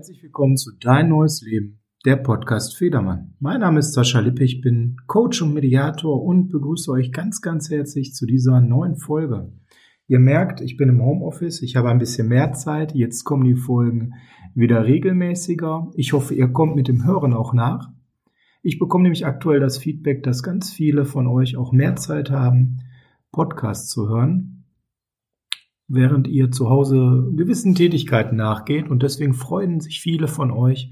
Herzlich willkommen zu Dein neues Leben, der Podcast Federmann. Mein Name ist Sascha Lippe, ich bin Coach und Mediator und begrüße euch ganz, ganz herzlich zu dieser neuen Folge. Ihr merkt, ich bin im Homeoffice, ich habe ein bisschen mehr Zeit, jetzt kommen die Folgen wieder regelmäßiger. Ich hoffe, ihr kommt mit dem Hören auch nach. Ich bekomme nämlich aktuell das Feedback, dass ganz viele von euch auch mehr Zeit haben, Podcasts zu hören während ihr zu Hause gewissen Tätigkeiten nachgeht. Und deswegen freuen sich viele von euch,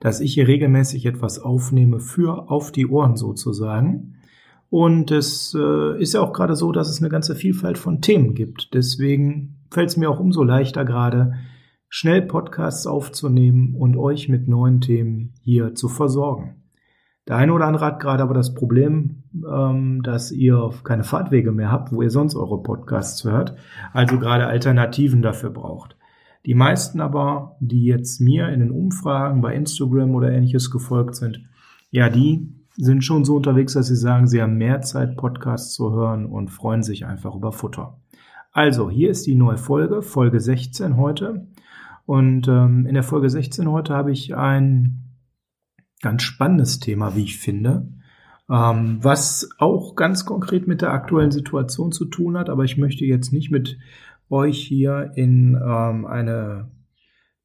dass ich hier regelmäßig etwas aufnehme für auf die Ohren sozusagen. Und es äh, ist ja auch gerade so, dass es eine ganze Vielfalt von Themen gibt. Deswegen fällt es mir auch umso leichter gerade, schnell Podcasts aufzunehmen und euch mit neuen Themen hier zu versorgen. Der eine oder andere hat gerade aber das Problem, ähm, dass ihr keine Fahrtwege mehr habt, wo ihr sonst eure Podcasts hört, also gerade Alternativen dafür braucht. Die meisten aber, die jetzt mir in den Umfragen bei Instagram oder ähnliches gefolgt sind, ja, die sind schon so unterwegs, dass sie sagen, sie haben mehr Zeit, Podcasts zu hören und freuen sich einfach über Futter. Also, hier ist die neue Folge, Folge 16 heute. Und ähm, in der Folge 16 heute habe ich ein ganz spannendes Thema, wie ich finde, ähm, was auch ganz konkret mit der aktuellen Situation zu tun hat. Aber ich möchte jetzt nicht mit euch hier in ähm, eine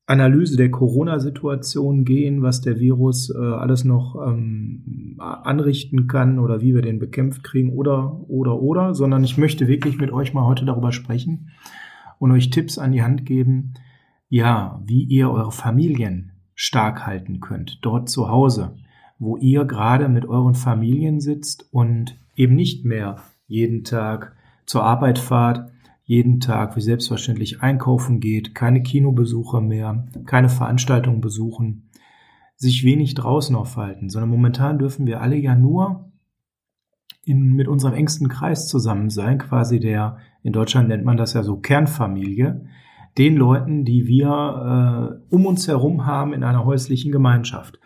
Analyse der Corona-Situation gehen, was der Virus äh, alles noch ähm, anrichten kann oder wie wir den bekämpft kriegen oder oder oder, sondern ich möchte wirklich mit euch mal heute darüber sprechen und euch Tipps an die Hand geben, ja, wie ihr eure Familien stark halten könnt, dort zu Hause, wo ihr gerade mit euren Familien sitzt und eben nicht mehr jeden Tag zur Arbeit fahrt, jeden Tag wie selbstverständlich einkaufen geht, keine Kinobesucher mehr, keine Veranstaltungen besuchen, sich wenig draußen aufhalten, sondern momentan dürfen wir alle ja nur in, mit unserem engsten Kreis zusammen sein, quasi der, in Deutschland nennt man das ja so Kernfamilie, den Leuten, die wir äh, um uns herum haben in einer häuslichen Gemeinschaft.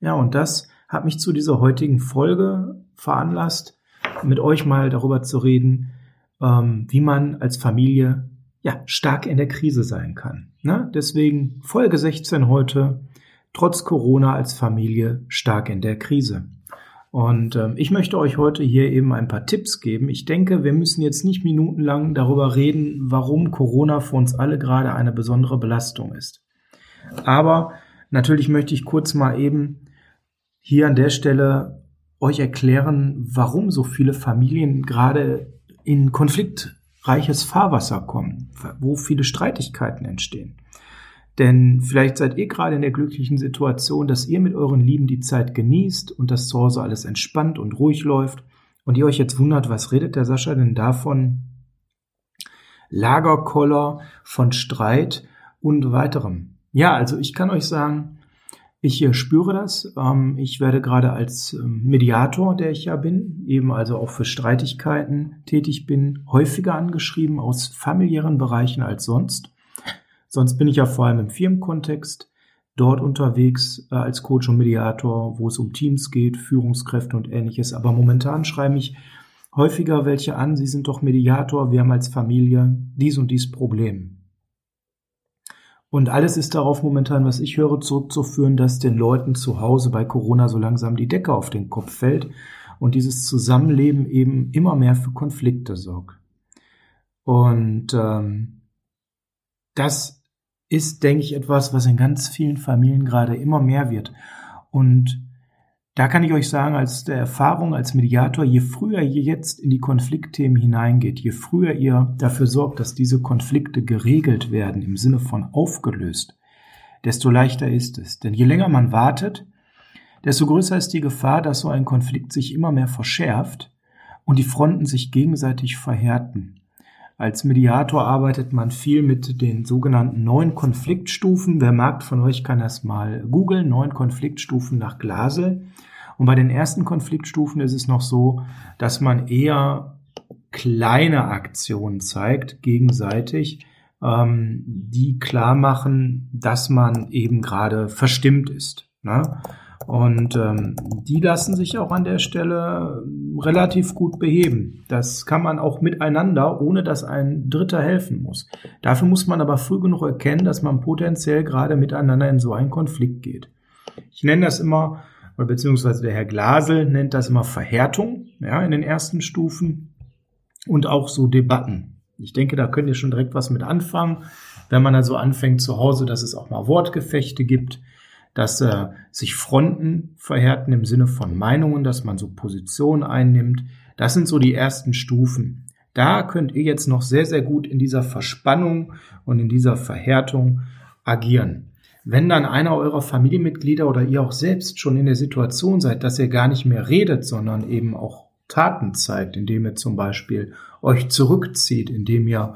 Ja, und das hat mich zu dieser heutigen Folge veranlasst, mit euch mal darüber zu reden, ähm, wie man als Familie ja stark in der Krise sein kann. Ne? Deswegen Folge 16 heute, trotz Corona als Familie stark in der Krise. Und ähm, ich möchte euch heute hier eben ein paar Tipps geben. Ich denke, wir müssen jetzt nicht minutenlang darüber reden, warum Corona für uns alle gerade eine besondere Belastung ist. Aber natürlich möchte ich kurz mal eben hier an der Stelle euch erklären, warum so viele Familien gerade in konfliktreiches Fahrwasser kommen, wo viele Streitigkeiten entstehen. Denn vielleicht seid ihr gerade in der glücklichen Situation, dass ihr mit euren Lieben die Zeit genießt und dass zu Hause alles entspannt und ruhig läuft und ihr euch jetzt wundert, was redet der Sascha denn davon? Lagerkoller, von Streit und weiterem. Ja, also ich kann euch sagen, ich spüre das. Ähm, ich werde gerade als ähm, Mediator, der ich ja bin, eben also auch für Streitigkeiten tätig bin, häufiger angeschrieben aus familiären Bereichen als sonst. Sonst bin ich ja vor allem im Firmenkontext dort unterwegs äh, als Coach und Mediator, wo es um Teams geht, Führungskräfte und ähnliches. Aber momentan schreibe ich häufiger welche an, Sie sind doch Mediator, wir haben als Familie dies und dies Problem. Und alles ist darauf momentan, was ich höre, zurückzuführen, dass den Leuten zu Hause bei Corona so langsam die Decke auf den Kopf fällt und dieses Zusammenleben eben immer mehr für Konflikte sorgt. Und ähm, das ist, denke ich, etwas, was in ganz vielen Familien gerade immer mehr wird. Und da kann ich euch sagen, als der Erfahrung als Mediator, je früher ihr jetzt in die Konfliktthemen hineingeht, je früher ihr dafür sorgt, dass diese Konflikte geregelt werden im Sinne von aufgelöst, desto leichter ist es. Denn je länger man wartet, desto größer ist die Gefahr, dass so ein Konflikt sich immer mehr verschärft und die Fronten sich gegenseitig verhärten. Als Mediator arbeitet man viel mit den sogenannten neun Konfliktstufen. Wer mag von euch kann das mal googeln. Neun Konfliktstufen nach Glasel. Und bei den ersten Konfliktstufen ist es noch so, dass man eher kleine Aktionen zeigt, gegenseitig, ähm, die klar machen, dass man eben gerade verstimmt ist. Ne? Und ähm, die lassen sich auch an der Stelle relativ gut beheben. Das kann man auch miteinander, ohne dass ein Dritter helfen muss. Dafür muss man aber früh genug erkennen, dass man potenziell gerade miteinander in so einen Konflikt geht. Ich nenne das immer, beziehungsweise der Herr Glasel nennt das immer Verhärtung, ja, in den ersten Stufen und auch so Debatten. Ich denke, da könnt ihr schon direkt was mit anfangen, wenn man also anfängt zu Hause, dass es auch mal Wortgefechte gibt, dass äh, sich Fronten verhärten im Sinne von Meinungen, dass man so Positionen einnimmt. Das sind so die ersten Stufen. Da könnt ihr jetzt noch sehr, sehr gut in dieser Verspannung und in dieser Verhärtung agieren. Wenn dann einer eurer Familienmitglieder oder ihr auch selbst schon in der Situation seid, dass ihr gar nicht mehr redet, sondern eben auch Taten zeigt, indem ihr zum Beispiel euch zurückzieht, indem ihr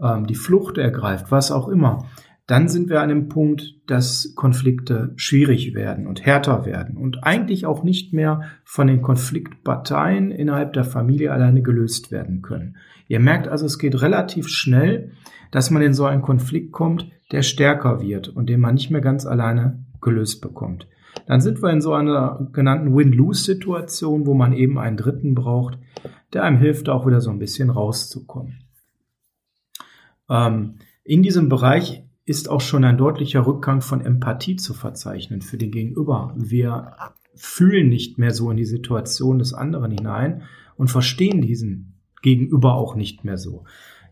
ähm, die Flucht ergreift, was auch immer, dann sind wir an dem Punkt, dass Konflikte schwierig werden und härter werden und eigentlich auch nicht mehr von den Konfliktparteien innerhalb der Familie alleine gelöst werden können. Ihr merkt also, es geht relativ schnell, dass man in so einen Konflikt kommt, der stärker wird und den man nicht mehr ganz alleine gelöst bekommt. Dann sind wir in so einer genannten Win-Lose-Situation, wo man eben einen Dritten braucht, der einem hilft, auch wieder so ein bisschen rauszukommen. Ähm, in diesem Bereich ist auch schon ein deutlicher Rückgang von Empathie zu verzeichnen für den Gegenüber. Wir fühlen nicht mehr so in die Situation des anderen hinein und verstehen diesen Gegenüber auch nicht mehr so.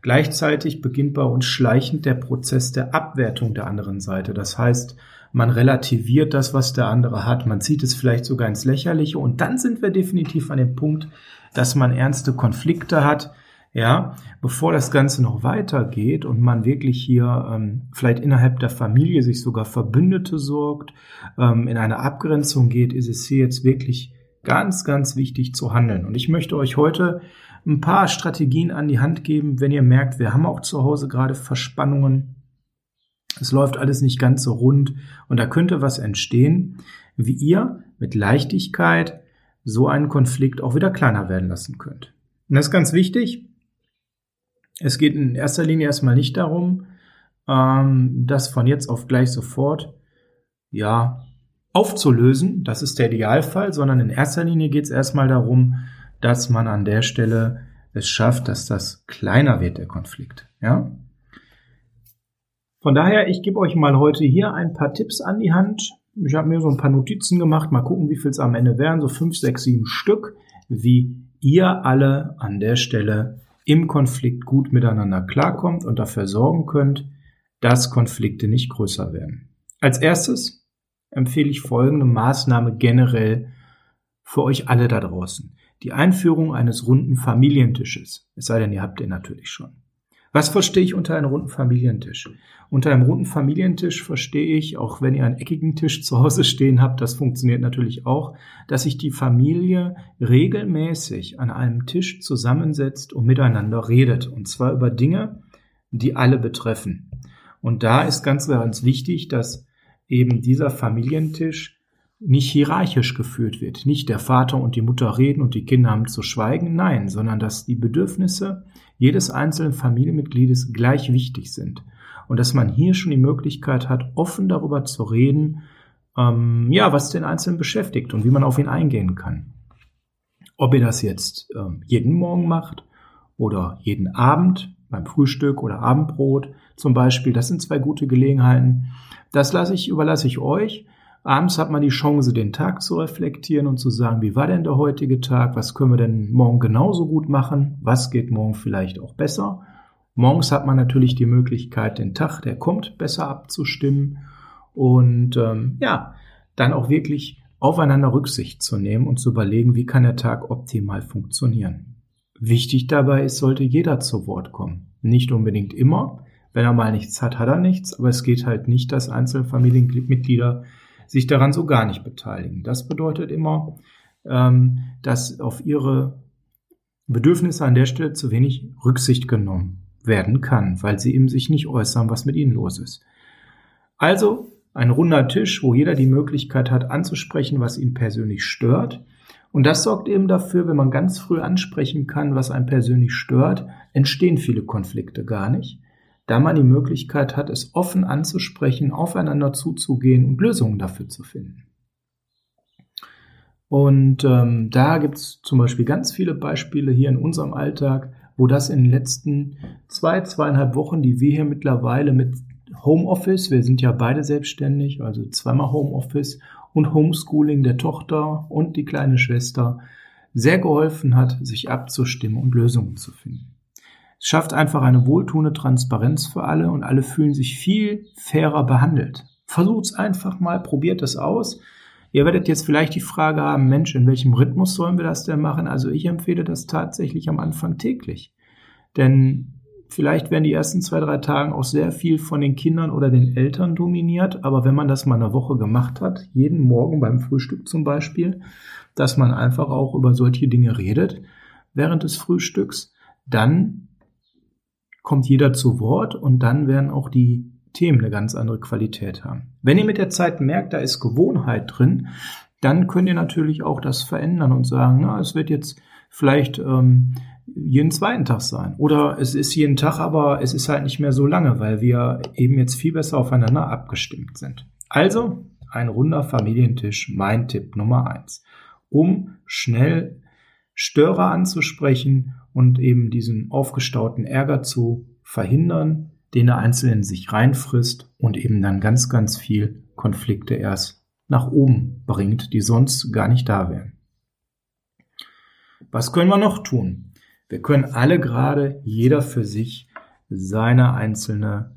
Gleichzeitig beginnt bei uns schleichend der Prozess der Abwertung der anderen Seite. Das heißt, man relativiert das, was der andere hat, man zieht es vielleicht sogar ins Lächerliche und dann sind wir definitiv an dem Punkt, dass man ernste Konflikte hat, ja, bevor das Ganze noch weitergeht und man wirklich hier ähm, vielleicht innerhalb der Familie sich sogar Verbündete sorgt, ähm, in eine Abgrenzung geht, ist es hier jetzt wirklich ganz, ganz wichtig zu handeln. Und ich möchte euch heute ein paar Strategien an die Hand geben, wenn ihr merkt, wir haben auch zu Hause gerade Verspannungen. Es läuft alles nicht ganz so rund und da könnte was entstehen, wie ihr mit Leichtigkeit so einen Konflikt auch wieder kleiner werden lassen könnt. Und das ist ganz wichtig. Es geht in erster Linie erstmal nicht darum, ähm, das von jetzt auf gleich sofort ja aufzulösen. Das ist der Idealfall, sondern in erster Linie geht es erstmal darum, dass man an der Stelle es schafft, dass das kleiner wird, der Konflikt. Ja? Von daher, ich gebe euch mal heute hier ein paar Tipps an die Hand. Ich habe mir so ein paar Notizen gemacht. Mal gucken, wie viel es am Ende wären. So fünf, sechs, sieben Stück, wie ihr alle an der Stelle im Konflikt gut miteinander klarkommt und dafür sorgen könnt, dass Konflikte nicht größer werden. Als erstes empfehle ich folgende Maßnahme generell für euch alle da draußen. Die Einführung eines runden Familientisches. Es sei denn, ihr habt den natürlich schon. Was verstehe ich unter einem runden Familientisch? Unter einem runden Familientisch verstehe ich, auch wenn ihr einen eckigen Tisch zu Hause stehen habt, das funktioniert natürlich auch, dass sich die Familie regelmäßig an einem Tisch zusammensetzt und miteinander redet. Und zwar über Dinge, die alle betreffen. Und da ist ganz, ganz wichtig, dass eben dieser Familientisch nicht hierarchisch geführt wird. Nicht der Vater und die Mutter reden und die Kinder haben zu schweigen, nein, sondern dass die Bedürfnisse jedes einzelnen Familienmitgliedes gleich wichtig sind. Und dass man hier schon die Möglichkeit hat, offen darüber zu reden, ähm, ja, was den Einzelnen beschäftigt und wie man auf ihn eingehen kann. Ob ihr das jetzt ähm, jeden Morgen macht oder jeden Abend beim Frühstück oder Abendbrot zum Beispiel, das sind zwei gute Gelegenheiten. Das lasse ich, überlasse ich euch. Abends hat man die Chance, den Tag zu reflektieren und zu sagen, wie war denn der heutige Tag? Was können wir denn morgen genauso gut machen? Was geht morgen vielleicht auch besser? Morgens hat man natürlich die Möglichkeit, den Tag, der kommt, besser abzustimmen und ähm, ja, dann auch wirklich aufeinander Rücksicht zu nehmen und zu überlegen, wie kann der Tag optimal funktionieren. Wichtig dabei ist, sollte jeder zu Wort kommen. Nicht unbedingt immer. Wenn er mal nichts hat, hat er nichts, aber es geht halt nicht, dass einzelne Familienmitglieder sich daran so gar nicht beteiligen. Das bedeutet immer, ähm, dass auf ihre Bedürfnisse an der Stelle zu wenig Rücksicht genommen werden kann, weil sie eben sich nicht äußern, was mit ihnen los ist. Also ein runder Tisch, wo jeder die Möglichkeit hat anzusprechen, was ihn persönlich stört. Und das sorgt eben dafür, wenn man ganz früh ansprechen kann, was einen persönlich stört, entstehen viele Konflikte gar nicht da man die Möglichkeit hat, es offen anzusprechen, aufeinander zuzugehen und Lösungen dafür zu finden. Und ähm, da gibt es zum Beispiel ganz viele Beispiele hier in unserem Alltag, wo das in den letzten zwei, zweieinhalb Wochen, die wir hier mittlerweile mit Homeoffice, wir sind ja beide selbstständig, also zweimal Homeoffice und Homeschooling der Tochter und die kleine Schwester, sehr geholfen hat, sich abzustimmen und Lösungen zu finden. Es schafft einfach eine wohltuende Transparenz für alle und alle fühlen sich viel fairer behandelt. Versucht es einfach mal, probiert es aus. Ihr werdet jetzt vielleicht die Frage haben, Mensch, in welchem Rhythmus sollen wir das denn machen? Also ich empfehle das tatsächlich am Anfang täglich. Denn vielleicht werden die ersten zwei, drei Tage auch sehr viel von den Kindern oder den Eltern dominiert. Aber wenn man das mal eine Woche gemacht hat, jeden Morgen beim Frühstück zum Beispiel, dass man einfach auch über solche Dinge redet während des Frühstücks, dann kommt jeder zu Wort und dann werden auch die Themen eine ganz andere Qualität haben. Wenn ihr mit der Zeit merkt, da ist Gewohnheit drin, dann könnt ihr natürlich auch das verändern und sagen, na, es wird jetzt vielleicht ähm, jeden zweiten Tag sein. Oder es ist jeden Tag, aber es ist halt nicht mehr so lange, weil wir eben jetzt viel besser aufeinander abgestimmt sind. Also ein runder Familientisch, mein Tipp Nummer eins, um schnell Störer anzusprechen und eben diesen aufgestauten Ärger zu verhindern, den der Einzelne in sich reinfrisst und eben dann ganz, ganz viel Konflikte erst nach oben bringt, die sonst gar nicht da wären. Was können wir noch tun? Wir können alle gerade, jeder für sich, seine einzelne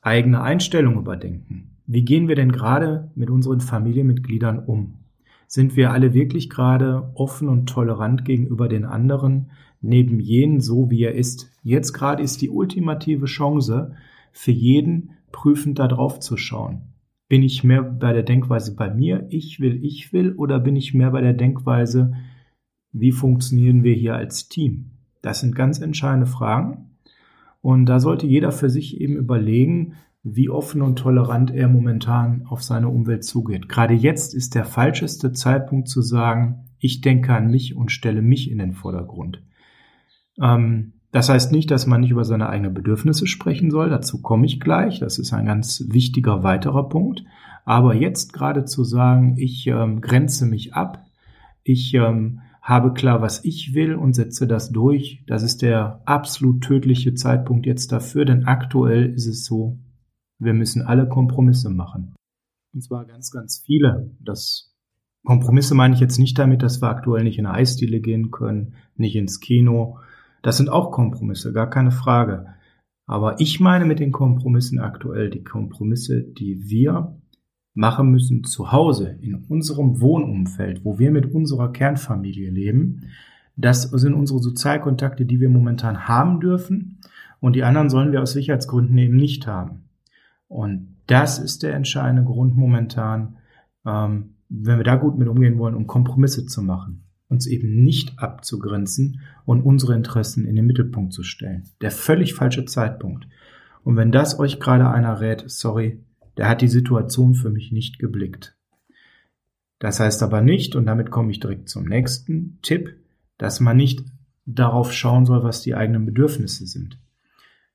eigene Einstellung überdenken. Wie gehen wir denn gerade mit unseren Familienmitgliedern um? Sind wir alle wirklich gerade offen und tolerant gegenüber den anderen, neben jenen so, wie er ist? Jetzt gerade ist die ultimative Chance für jeden, prüfend da drauf zu schauen. Bin ich mehr bei der Denkweise bei mir, ich will, ich will, oder bin ich mehr bei der Denkweise, wie funktionieren wir hier als Team? Das sind ganz entscheidende Fragen. Und da sollte jeder für sich eben überlegen, wie offen und tolerant er momentan auf seine Umwelt zugeht. Gerade jetzt ist der falscheste Zeitpunkt zu sagen, ich denke an mich und stelle mich in den Vordergrund. Ähm, das heißt nicht, dass man nicht über seine eigenen Bedürfnisse sprechen soll, dazu komme ich gleich, das ist ein ganz wichtiger weiterer Punkt. Aber jetzt gerade zu sagen, ich ähm, grenze mich ab, ich ähm, habe klar, was ich will und setze das durch, das ist der absolut tödliche Zeitpunkt jetzt dafür, denn aktuell ist es so, wir müssen alle Kompromisse machen. Und zwar ganz, ganz viele. Das Kompromisse meine ich jetzt nicht damit, dass wir aktuell nicht in eine Eisdiele gehen können, nicht ins Kino. Das sind auch Kompromisse, gar keine Frage. Aber ich meine mit den Kompromissen aktuell die Kompromisse, die wir machen müssen zu Hause, in unserem Wohnumfeld, wo wir mit unserer Kernfamilie leben. Das sind unsere Sozialkontakte, die wir momentan haben dürfen. Und die anderen sollen wir aus Sicherheitsgründen eben nicht haben. Und das ist der entscheidende Grund momentan, ähm, wenn wir da gut mit umgehen wollen, um Kompromisse zu machen, uns eben nicht abzugrenzen und unsere Interessen in den Mittelpunkt zu stellen. Der völlig falsche Zeitpunkt. Und wenn das euch gerade einer rät, sorry, der hat die Situation für mich nicht geblickt. Das heißt aber nicht, und damit komme ich direkt zum nächsten Tipp, dass man nicht darauf schauen soll, was die eigenen Bedürfnisse sind.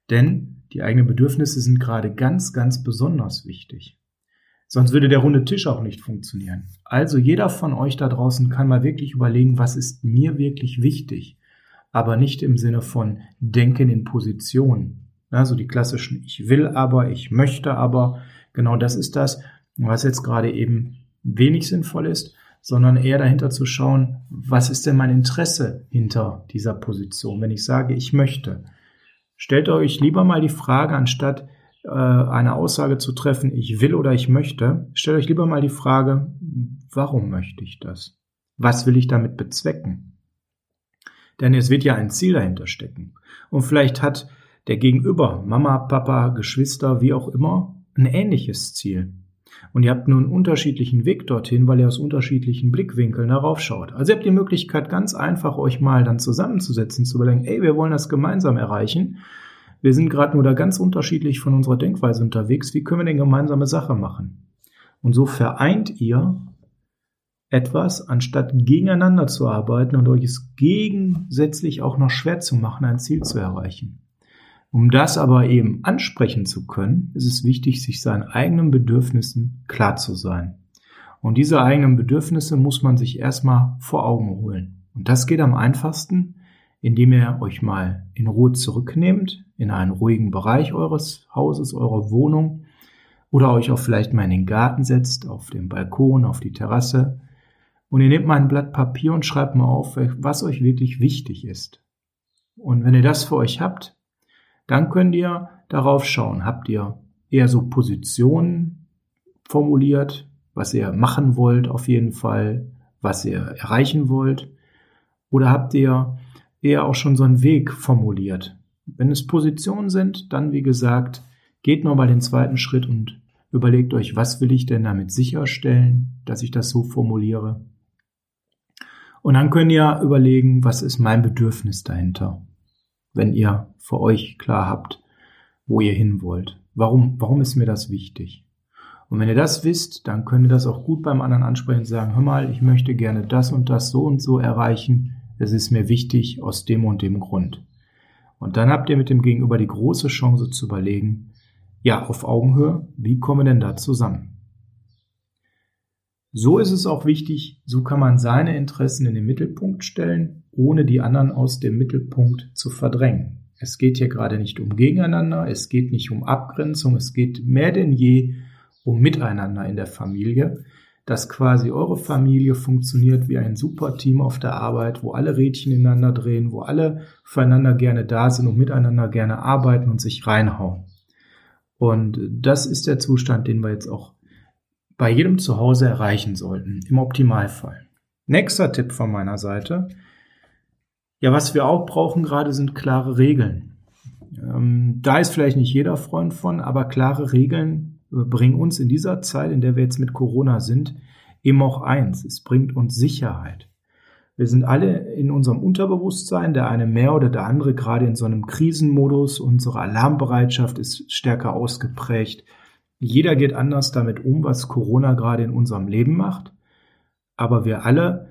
Denn die eigenen Bedürfnisse sind gerade ganz, ganz besonders wichtig. Sonst würde der runde Tisch auch nicht funktionieren. Also jeder von euch da draußen kann mal wirklich überlegen, was ist mir wirklich wichtig. Aber nicht im Sinne von denken in Positionen. Also die klassischen Ich will aber, ich möchte aber. Genau das ist das, was jetzt gerade eben wenig sinnvoll ist, sondern eher dahinter zu schauen, was ist denn mein Interesse hinter dieser Position, wenn ich sage, ich möchte. Stellt euch lieber mal die Frage, anstatt äh, eine Aussage zu treffen, ich will oder ich möchte, stellt euch lieber mal die Frage, warum möchte ich das? Was will ich damit bezwecken? Denn es wird ja ein Ziel dahinter stecken. Und vielleicht hat der Gegenüber, Mama, Papa, Geschwister, wie auch immer, ein ähnliches Ziel. Und ihr habt nur einen unterschiedlichen Weg dorthin, weil ihr aus unterschiedlichen Blickwinkeln darauf schaut. Also ihr habt die Möglichkeit, ganz einfach euch mal dann zusammenzusetzen, zu überlegen, ey, wir wollen das gemeinsam erreichen. Wir sind gerade nur da ganz unterschiedlich von unserer Denkweise unterwegs. Wie können wir denn gemeinsame Sache machen? Und so vereint ihr etwas, anstatt gegeneinander zu arbeiten und euch es gegensätzlich auch noch schwer zu machen, ein Ziel zu erreichen. Um das aber eben ansprechen zu können, ist es wichtig, sich seinen eigenen Bedürfnissen klar zu sein. Und diese eigenen Bedürfnisse muss man sich erstmal vor Augen holen. Und das geht am einfachsten, indem ihr euch mal in Ruhe zurücknehmt, in einen ruhigen Bereich eures Hauses, eurer Wohnung oder euch auch vielleicht mal in den Garten setzt, auf den Balkon, auf die Terrasse und ihr nehmt mal ein Blatt Papier und schreibt mal auf, was euch wirklich wichtig ist. Und wenn ihr das für euch habt, dann könnt ihr darauf schauen. Habt ihr eher so Positionen formuliert, was ihr machen wollt auf jeden Fall, was ihr erreichen wollt? Oder habt ihr eher auch schon so einen Weg formuliert? Wenn es Positionen sind, dann wie gesagt, geht nochmal den zweiten Schritt und überlegt euch, was will ich denn damit sicherstellen, dass ich das so formuliere? Und dann könnt ihr überlegen, was ist mein Bedürfnis dahinter, wenn ihr für euch klar habt, wo ihr hin wollt. Warum, warum ist mir das wichtig? Und wenn ihr das wisst, dann könnt ihr das auch gut beim anderen ansprechen und sagen, hör mal, ich möchte gerne das und das so und so erreichen. Es ist mir wichtig aus dem und dem Grund. Und dann habt ihr mit dem Gegenüber die große Chance zu überlegen, ja, auf Augenhöhe, wie kommen wir denn da zusammen? So ist es auch wichtig, so kann man seine Interessen in den Mittelpunkt stellen, ohne die anderen aus dem Mittelpunkt zu verdrängen. Es geht hier gerade nicht um Gegeneinander, es geht nicht um Abgrenzung, es geht mehr denn je um Miteinander in der Familie, dass quasi eure Familie funktioniert wie ein Superteam auf der Arbeit, wo alle Rädchen ineinander drehen, wo alle füreinander gerne da sind und miteinander gerne arbeiten und sich reinhauen. Und das ist der Zustand, den wir jetzt auch bei jedem Zuhause erreichen sollten, im Optimalfall. Nächster Tipp von meiner Seite. Ja, was wir auch brauchen gerade sind klare Regeln. Ähm, da ist vielleicht nicht jeder Freund von, aber klare Regeln bringen uns in dieser Zeit, in der wir jetzt mit Corona sind, eben auch eins. Es bringt uns Sicherheit. Wir sind alle in unserem Unterbewusstsein, der eine mehr oder der andere gerade in so einem Krisenmodus. Unsere Alarmbereitschaft ist stärker ausgeprägt. Jeder geht anders damit um, was Corona gerade in unserem Leben macht. Aber wir alle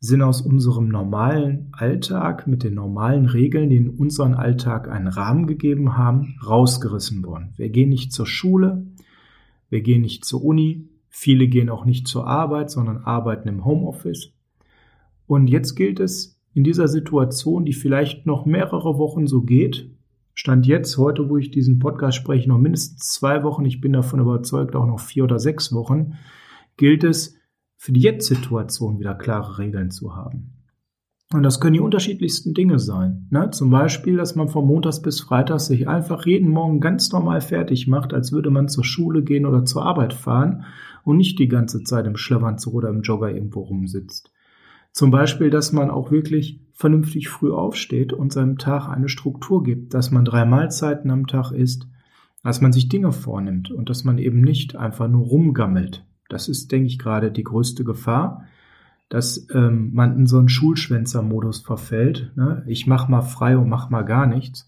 sind aus unserem normalen Alltag mit den normalen Regeln, die in unseren Alltag einen Rahmen gegeben haben, rausgerissen worden. Wir gehen nicht zur Schule, wir gehen nicht zur Uni, viele gehen auch nicht zur Arbeit, sondern arbeiten im Homeoffice. Und jetzt gilt es in dieser Situation, die vielleicht noch mehrere Wochen so geht, Stand jetzt, heute, wo ich diesen Podcast spreche, noch mindestens zwei Wochen, ich bin davon überzeugt, auch noch vier oder sechs Wochen, gilt es, für die Jetzt-Situation wieder klare Regeln zu haben. Und das können die unterschiedlichsten Dinge sein. Ne? Zum Beispiel, dass man von Montags bis Freitags sich einfach jeden Morgen ganz normal fertig macht, als würde man zur Schule gehen oder zur Arbeit fahren und nicht die ganze Zeit im Schlafanzug oder im Jogger irgendwo rumsitzt. Zum Beispiel, dass man auch wirklich vernünftig früh aufsteht und seinem Tag eine Struktur gibt, dass man drei Mahlzeiten am Tag isst, dass man sich Dinge vornimmt und dass man eben nicht einfach nur rumgammelt. Das ist, denke ich, gerade die größte Gefahr, dass ähm, man in so einen Schulschwänzer-Modus verfällt. Ne? Ich mach mal frei und mach mal gar nichts.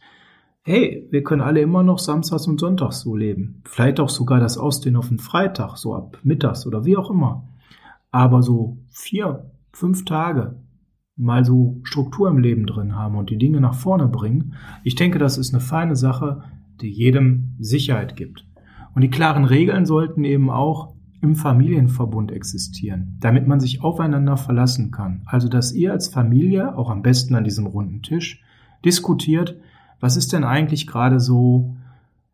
Hey, wir können alle immer noch Samstags und Sonntags so leben. Vielleicht auch sogar das Ausdehnen auf den Freitag, so ab mittags oder wie auch immer. Aber so vier, fünf Tage mal so Struktur im Leben drin haben und die Dinge nach vorne bringen, ich denke, das ist eine feine Sache, die jedem Sicherheit gibt. Und die klaren Regeln sollten eben auch im Familienverbund existieren, damit man sich aufeinander verlassen kann. Also, dass ihr als Familie, auch am besten an diesem runden Tisch, diskutiert, was ist denn eigentlich gerade so,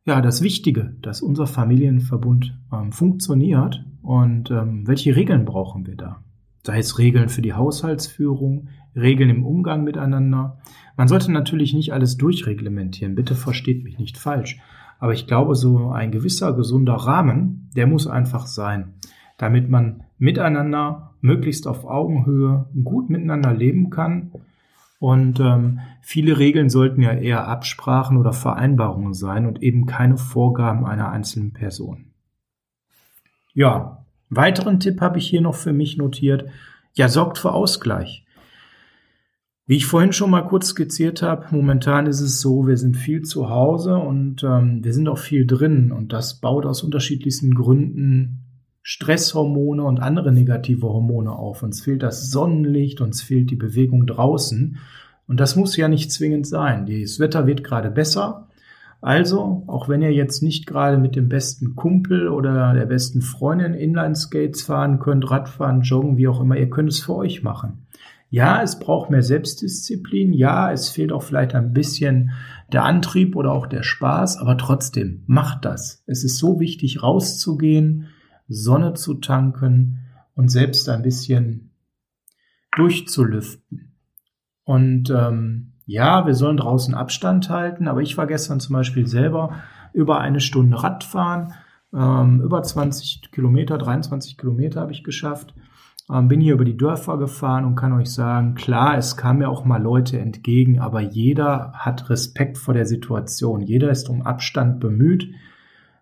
ja, das Wichtige, dass unser Familienverbund ähm, funktioniert und ähm, welche Regeln brauchen wir da? sei es Regeln für die Haushaltsführung, Regeln im Umgang miteinander. Man sollte natürlich nicht alles durchreglementieren, bitte versteht mich nicht falsch. Aber ich glaube, so ein gewisser gesunder Rahmen, der muss einfach sein, damit man miteinander möglichst auf Augenhöhe gut miteinander leben kann. Und ähm, viele Regeln sollten ja eher Absprachen oder Vereinbarungen sein und eben keine Vorgaben einer einzelnen Person. Ja, Weiteren Tipp habe ich hier noch für mich notiert. Ja, sorgt für Ausgleich. Wie ich vorhin schon mal kurz skizziert habe, momentan ist es so, wir sind viel zu Hause und ähm, wir sind auch viel drin und das baut aus unterschiedlichsten Gründen Stresshormone und andere negative Hormone auf. Uns fehlt das Sonnenlicht, uns fehlt die Bewegung draußen und das muss ja nicht zwingend sein. Das Wetter wird gerade besser Also, auch wenn ihr jetzt nicht gerade mit dem besten Kumpel oder der besten Freundin Inline-Skates fahren könnt, Radfahren, Joggen, wie auch immer, ihr könnt es für euch machen. Ja, es braucht mehr Selbstdisziplin. Ja, es fehlt auch vielleicht ein bisschen der Antrieb oder auch der Spaß, aber trotzdem, macht das. Es ist so wichtig, rauszugehen, Sonne zu tanken und selbst ein bisschen durchzulüften. Und ähm, ja, wir sollen draußen Abstand halten, aber ich war gestern zum Beispiel selber über eine Stunde Radfahren, ähm, über 20 Kilometer, 23 Kilometer habe ich geschafft. Ähm, bin hier über die Dörfer gefahren und kann euch sagen, klar, es kamen mir auch mal Leute entgegen, aber jeder hat Respekt vor der Situation. Jeder ist um Abstand bemüht.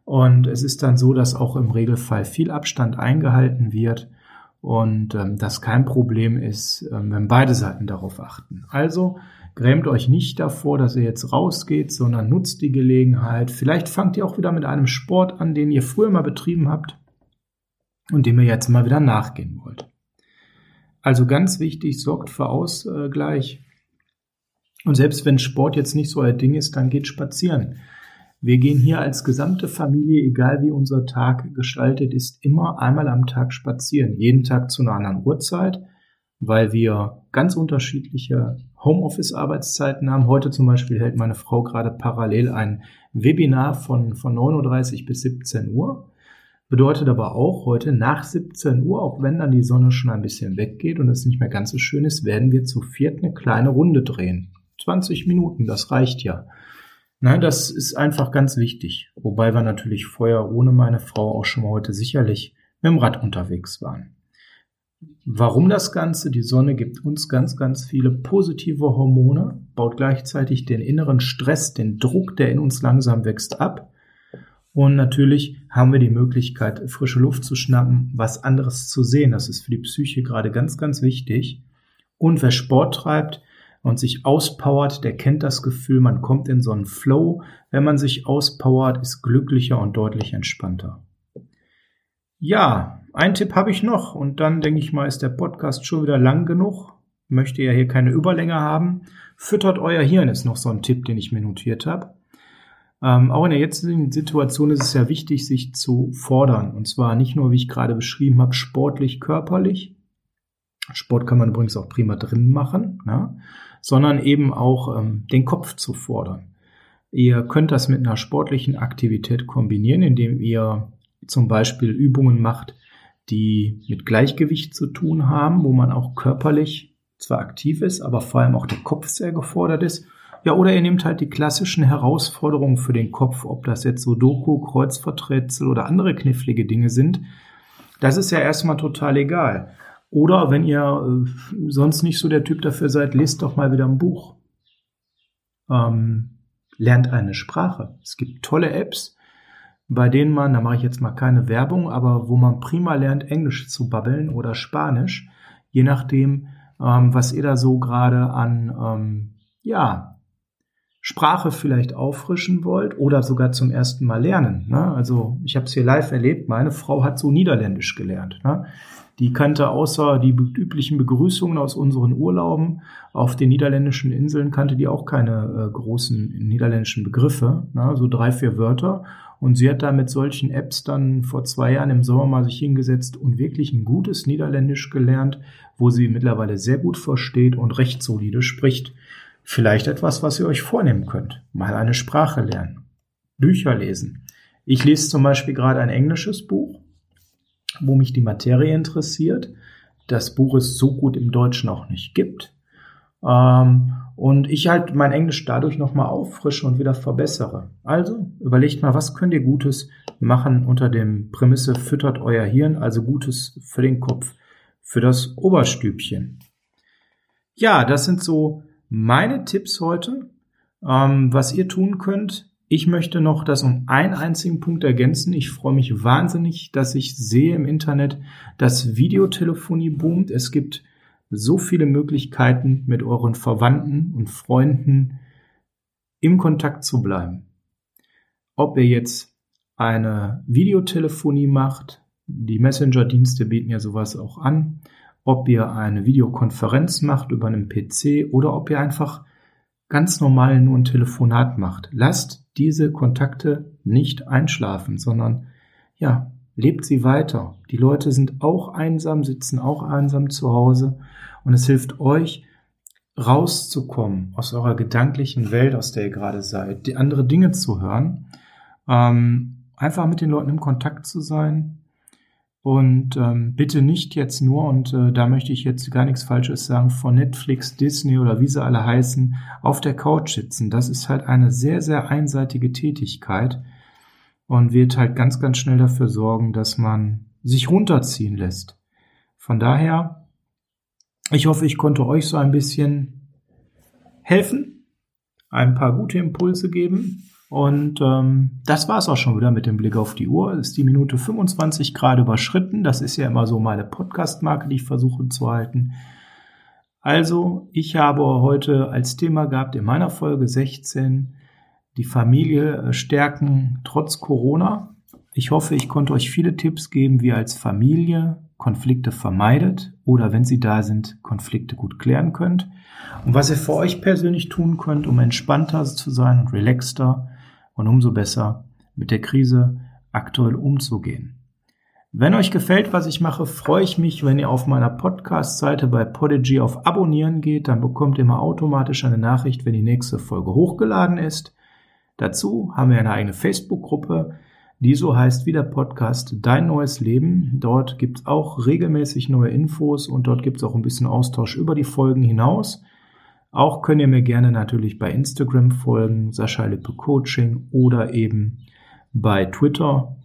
Und es ist dann so, dass auch im Regelfall viel Abstand eingehalten wird und ähm, das kein Problem ist, ähm, wenn beide Seiten darauf achten. Also Grämt euch nicht davor, dass ihr jetzt rausgeht, sondern nutzt die Gelegenheit. Vielleicht fangt ihr auch wieder mit einem Sport an, den ihr früher mal betrieben habt und dem ihr jetzt mal wieder nachgehen wollt. Also ganz wichtig, sorgt für Ausgleich. Und selbst wenn Sport jetzt nicht so euer Ding ist, dann geht spazieren. Wir gehen hier als gesamte Familie, egal wie unser Tag gestaltet ist, immer einmal am Tag spazieren. Jeden Tag zu einer anderen Uhrzeit weil wir ganz unterschiedliche Homeoffice-Arbeitszeiten haben. Heute zum Beispiel hält meine Frau gerade parallel ein Webinar von, von 9.30 Uhr bis 17 Uhr. Bedeutet aber auch heute nach 17 Uhr, auch wenn dann die Sonne schon ein bisschen weggeht und es nicht mehr ganz so schön ist, werden wir zu viert eine kleine Runde drehen. 20 Minuten, das reicht ja. Nein, das ist einfach ganz wichtig. Wobei wir natürlich vorher ohne meine Frau auch schon heute sicherlich mit dem Rad unterwegs waren. Warum das Ganze? Die Sonne gibt uns ganz, ganz viele positive Hormone, baut gleichzeitig den inneren Stress, den Druck, der in uns langsam wächst, ab. Und natürlich haben wir die Möglichkeit, frische Luft zu schnappen, was anderes zu sehen. Das ist für die Psyche gerade ganz, ganz wichtig. Und wer Sport treibt und sich auspowert, der kennt das Gefühl, man kommt in so einen Flow. Wenn man sich auspowert, ist glücklicher und deutlich entspannter. Ja, ein Tipp habe ich noch und dann denke ich mal, ist der Podcast schon wieder lang genug. Möchte ja hier keine Überlänge haben. Füttert euer Hirn ist noch so ein Tipp, den ich mir notiert habe. Ähm, auch in der jetzigen Situation ist es ja wichtig, sich zu fordern. Und zwar nicht nur, wie ich gerade beschrieben habe, sportlich, körperlich. Sport kann man übrigens auch prima drin machen, ne? sondern eben auch ähm, den Kopf zu fordern. Ihr könnt das mit einer sportlichen Aktivität kombinieren, indem ihr zum Beispiel Übungen macht, die mit Gleichgewicht zu tun haben, wo man auch körperlich zwar aktiv ist, aber vor allem auch der Kopf sehr gefordert ist. Ja, oder ihr nehmt halt die klassischen Herausforderungen für den Kopf, ob das jetzt so Doku, Kreuzverträtsel oder andere knifflige Dinge sind. Das ist ja erstmal total egal. Oder wenn ihr äh, sonst nicht so der Typ dafür seid, lest doch mal wieder ein Buch. Ähm, lernt eine Sprache. Es gibt tolle Apps, bei denen man, da mache ich jetzt mal keine Werbung, aber wo man prima lernt, Englisch zu babbeln oder Spanisch, je nachdem, ähm, was ihr da so gerade an, ähm, ja, Sprache vielleicht auffrischen wollt oder sogar zum ersten Mal lernen. Ne? Also ich habe es hier live erlebt, meine Frau hat so Niederländisch gelernt. Ne? Die kannte außer die üblichen Begrüßungen aus unseren Urlauben auf den niederländischen Inseln, kannte die auch keine äh, großen niederländischen Begriffe, ne? so drei, vier Wörter. Und sie hat da mit solchen Apps dann vor zwei Jahren im Sommer mal sich hingesetzt und wirklich ein gutes Niederländisch gelernt, wo sie mittlerweile sehr gut versteht und recht solide spricht. Vielleicht etwas, was ihr euch vornehmen könnt. Mal eine Sprache lernen. Bücher lesen. Ich lese zum Beispiel gerade ein englisches Buch, wo mich die Materie interessiert. Das Buch es so gut im Deutschen auch nicht gibt. Ähm, und ich halt mein Englisch dadurch nochmal auffrische und wieder verbessere. Also überlegt mal, was könnt ihr Gutes machen unter dem Prämisse füttert euer Hirn, also Gutes für den Kopf, für das Oberstübchen. Ja, das sind so meine Tipps heute, ähm, was ihr tun könnt. Ich möchte noch das um einen einzigen Punkt ergänzen. Ich freue mich wahnsinnig, dass ich sehe im Internet, dass Videotelefonie boomt. Es gibt so viele Möglichkeiten, mit euren Verwandten und Freunden im Kontakt zu bleiben. Ob ihr jetzt eine Videotelefonie macht, die Messenger-Dienste bieten ja sowas auch an, ob ihr eine Videokonferenz macht über einen PC oder ob ihr einfach ganz normal nur ein Telefonat macht. Lasst diese Kontakte nicht einschlafen, sondern ja, lebt sie weiter. Die Leute sind auch einsam, sitzen auch einsam zu Hause und es hilft euch, rauszukommen aus eurer gedanklichen Welt, aus der ihr gerade seid, die andere Dinge zu hören, ähm, einfach mit den Leuten im Kontakt zu sein und ähm, bitte nicht jetzt nur, und äh, da möchte ich jetzt gar nichts Falsches sagen, von Netflix, Disney oder wie sie alle heißen, auf der Couch sitzen. Das ist halt eine sehr, sehr einseitige Tätigkeit und wird halt ganz, ganz schnell dafür sorgen, dass man sich runterziehen lässt. Von daher, ich hoffe, ich konnte euch so ein bisschen helfen, ein paar gute Impulse geben. Und ähm, das war es auch schon wieder mit dem Blick auf die Uhr. Ist die Minute 25 gerade überschritten. Das ist ja immer so meine Podcast-Marke, die ich versuche zu halten. Also, ich habe heute als Thema gehabt in meiner Folge 16 die Familie äh, stärken trotz Corona. Ich hoffe, ich konnte euch viele Tipps geben, wie ihr als Familie Konflikte vermeidet oder wenn sie da sind, Konflikte gut klären könnt. Und was ihr für euch persönlich tun könnt, um entspannter zu sein und relaxter und umso besser mit der Krise aktuell umzugehen. Wenn euch gefällt, was ich mache, freue ich mich, wenn ihr auf meiner Podcast-Seite bei Podigy auf Abonnieren geht. Dann bekommt ihr immer automatisch eine Nachricht, wenn die nächste Folge hochgeladen ist. Dazu haben wir eine eigene Facebook-Gruppe, die so heißt wie der Podcast Dein neues Leben. Dort gibt es auch regelmäßig neue Infos und dort gibt es auch ein bisschen Austausch über die Folgen hinaus. Auch könnt ihr mir gerne natürlich bei Instagram folgen, Sascha Lippe Coaching oder eben bei Twitter.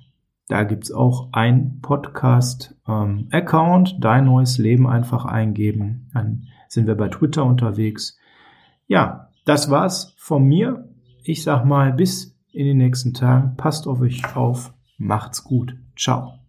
Da gibt es auch ein Podcast-Account, ähm, Dein neues Leben einfach eingeben. Dann sind wir bei Twitter unterwegs. Ja, das war's von mir. Ich sag mal, bis in den nächsten Tagen. Passt auf euch auf. Macht's gut. Ciao.